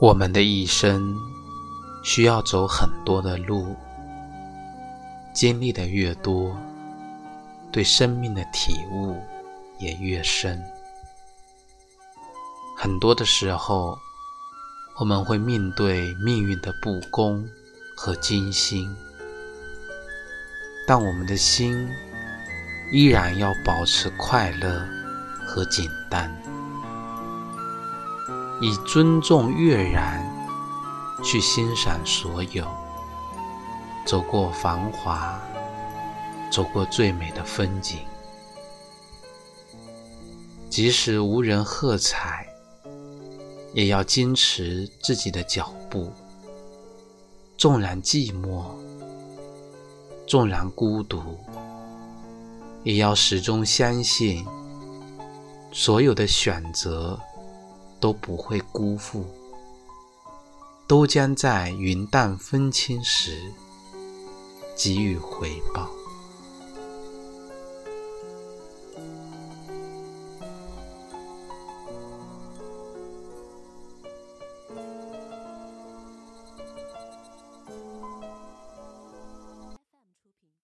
我们的一生需要走很多的路，经历的越多，对生命的体悟也越深。很多的时候，我们会面对命运的不公和艰辛，但我们的心依然要保持快乐和简单。以尊重悦然去欣赏所有，走过繁华，走过最美的风景，即使无人喝彩，也要坚持自己的脚步。纵然寂寞，纵然孤独，也要始终相信，所有的选择。都不会辜负，都将在云淡风轻时给予回报。